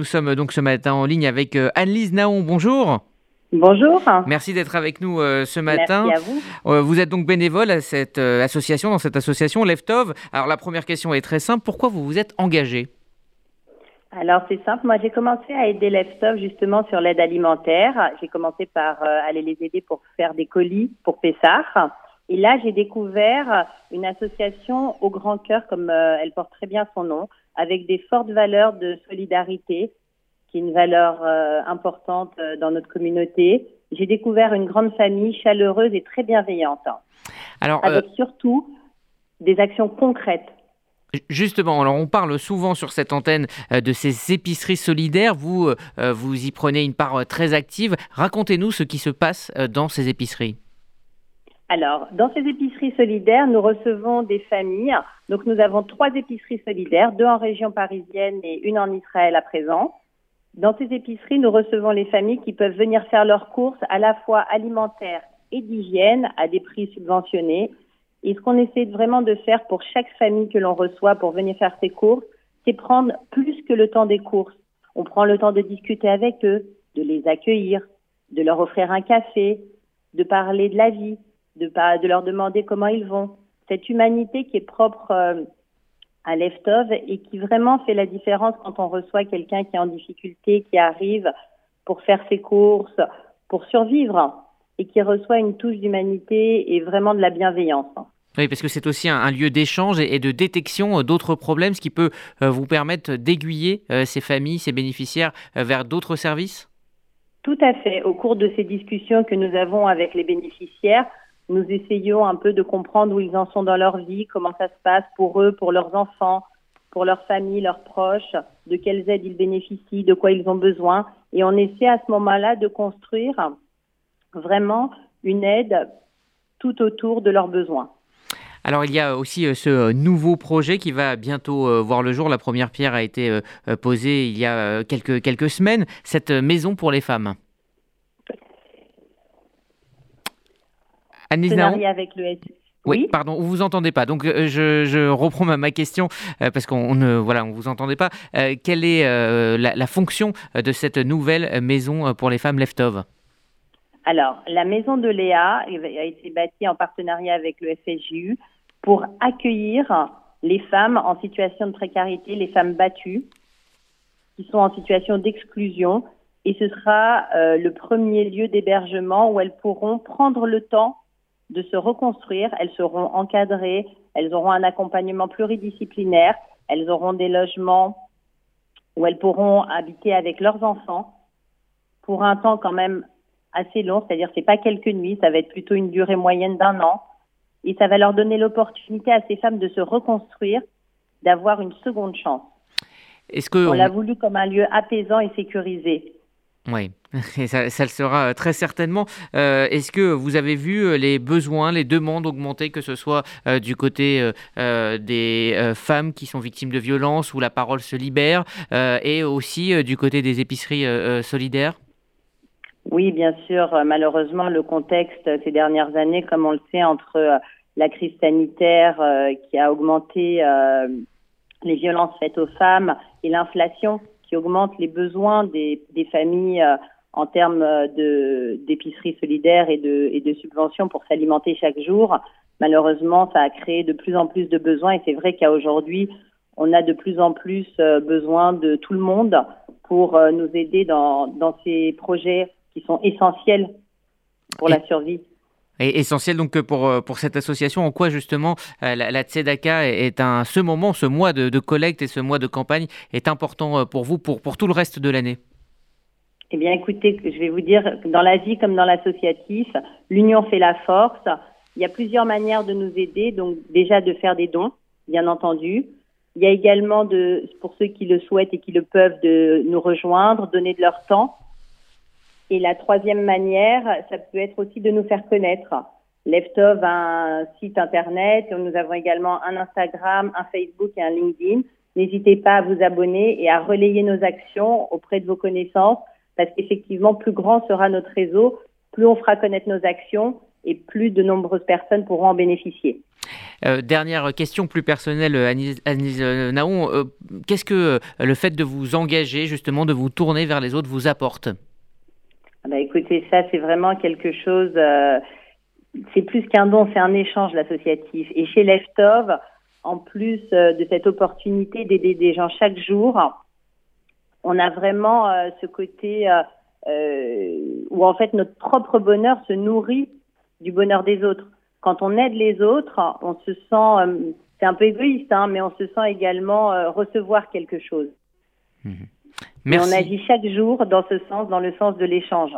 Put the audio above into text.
Nous sommes donc ce matin en ligne avec euh, Anne-Lise Naon. Bonjour. Bonjour. Merci d'être avec nous euh, ce matin. Merci à vous. Euh, vous êtes donc bénévole à cette association, dans cette association Leftov. Alors la première question est très simple. Pourquoi vous vous êtes engagé? Alors c'est simple. Moi j'ai commencé à aider Leftov justement sur l'aide alimentaire. J'ai commencé par aller les aider pour faire des colis pour Pessard. Et là j'ai découvert une association au grand cœur, comme elle porte très bien son nom, avec des fortes valeurs de solidarité, qui est une valeur euh, importante euh, dans notre communauté. J'ai découvert une grande famille chaleureuse et très bienveillante. Alors, avec euh, surtout des actions concrètes. Justement, alors on parle souvent sur cette antenne de ces épiceries solidaires. Vous, vous y prenez une part très active. Racontez-nous ce qui se passe dans ces épiceries. Alors, dans ces épiceries solidaires, nous recevons des familles. Donc, nous avons trois épiceries solidaires, deux en région parisienne et une en Israël à présent. Dans ces épiceries, nous recevons les familles qui peuvent venir faire leurs courses à la fois alimentaires et d'hygiène à des prix subventionnés. Et ce qu'on essaie vraiment de faire pour chaque famille que l'on reçoit pour venir faire ses courses, c'est prendre plus que le temps des courses. On prend le temps de discuter avec eux, de les accueillir, de leur offrir un café, de parler de la vie, de, pas, de leur demander comment ils vont. Cette humanité qui est propre euh, à Leftov et qui vraiment fait la différence quand on reçoit quelqu'un qui est en difficulté, qui arrive pour faire ses courses, pour survivre et qui reçoit une touche d'humanité et vraiment de la bienveillance. Oui, parce que c'est aussi un, lieu d'échange et, de détection euh, d'autres problèmes, ce qui peut euh, vous permettre d'aiguiller ces familles, ces bénéficiaires vers d'autres services? Tout à fait. Au cours de ces discussions que nous avons avec les bénéficiaires, nous essayons un peu de comprendre où ils en sont dans leur vie, comment ça se passe pour eux, pour leurs enfants, pour leurs familles, leurs proches, de quelles aides ils bénéficient, de quoi ils ont besoin. Et on essaie à ce moment-là de construire vraiment une aide tout autour de leurs besoins. Alors il y a aussi euh, ce euh, nouveau projet qui va bientôt euh, voir le jour. La première pierre a été posée il y a quelques, quelques semaines, cette maison pour les femmes. Avec le Oui, pardon, vous vous entendez pas. Donc euh, je, reprends ma, question euh, parce qu'on ne voilà, on vous entendait pas. Euh, quelle est la, fonction de cette nouvelle maison pour les femmes Leftov? Alors, la maison de Léa a été bâtie en partenariat avec le FSJU pour accueillir les femmes en situation de précarité, les femmes battues qui sont en situation d'exclusion. Et ce sera le premier lieu d'hébergement où elles pourront prendre le temps de se reconstruire. Elles seront encadrées, elles auront un accompagnement pluridisciplinaire, elles auront des logements où elles pourront habiter avec leurs enfants pour un temps quand même assez long, c'est-à-dire c'est pas quelques nuits, ça va être plutôt une durée moyenne d'un an, et ça va leur donner l'opportunité à ces femmes de se reconstruire, d'avoir une seconde chance. Est-ce que on l'a voulu comme un lieu apaisant et sécurisé. Oui, ça, le sera euh, très certainement. Euh, est-ce que vous avez vu euh, les besoins, les demandes augmenter, que ce soit du côté des femmes qui sont victimes de violences où la parole se libère, et aussi du côté des épiceries solidaires? Oui, bien sûr. Malheureusement, le contexte ces dernières années, comme on le sait, entre la crise sanitaire qui a augmenté les violences faites aux femmes et l'inflation qui augmente les besoins des, des familles euh, en termes euh, de d'épicerie solidaire et de, et de subventions pour s'alimenter chaque jour. Malheureusement, ça a créé de plus en plus de besoins et c'est vrai qu'à aujourd'hui, on a de plus en plus euh, besoin de tout le monde pour nous aider dans, dans ces projets qui sont essentiels pour la survie. Et essentiel donc pour, euh, pour cette association, en quoi justement euh, la, la est un, ce moment, ce mois de, de, collecte et ce mois de campagne est important euh, pour vous pour, pour tout le reste de l'année? Eh bien écoutez, je vais vous dire, dans la vie comme dans l'associatif, l'union fait la force. Il y a plusieurs manières de nous aider, donc déjà de faire des dons, bien entendu. Il y a également, de, pour ceux qui le souhaitent et qui le peuvent, de nous rejoindre, donner de leur temps et la troisième manière, ça peut être aussi de nous faire connaître. Leftov a un site internet, nous avons également un Instagram, un Facebook et un LinkedIn. N'hésitez pas à vous abonner et à relayer nos actions auprès de vos connaissances, parce qu'effectivement, plus grand sera notre réseau, plus on fera connaître nos actions et plus de nombreuses personnes pourront en bénéficier. Euh, dernière question plus personnelle, Anis, Naon, euh, qu'est-ce que le fait de vous engager, justement, de vous tourner vers les autres vous apporte? Bah Écoutez, ça c'est vraiment quelque chose, c'est plus qu'un don, c'est un échange l'associatif. Et chez Leftov, en plus de cette opportunité d'aider des gens chaque jour, on a vraiment ce côté euh, où en fait notre propre bonheur se nourrit du bonheur des autres. Quand on aide les autres, on se sent, euh, c'est un peu égoïste, hein, mais on se sent également euh, recevoir quelque chose. Merci. Et on agit chaque jour dans ce sens, dans le sens de l'échange.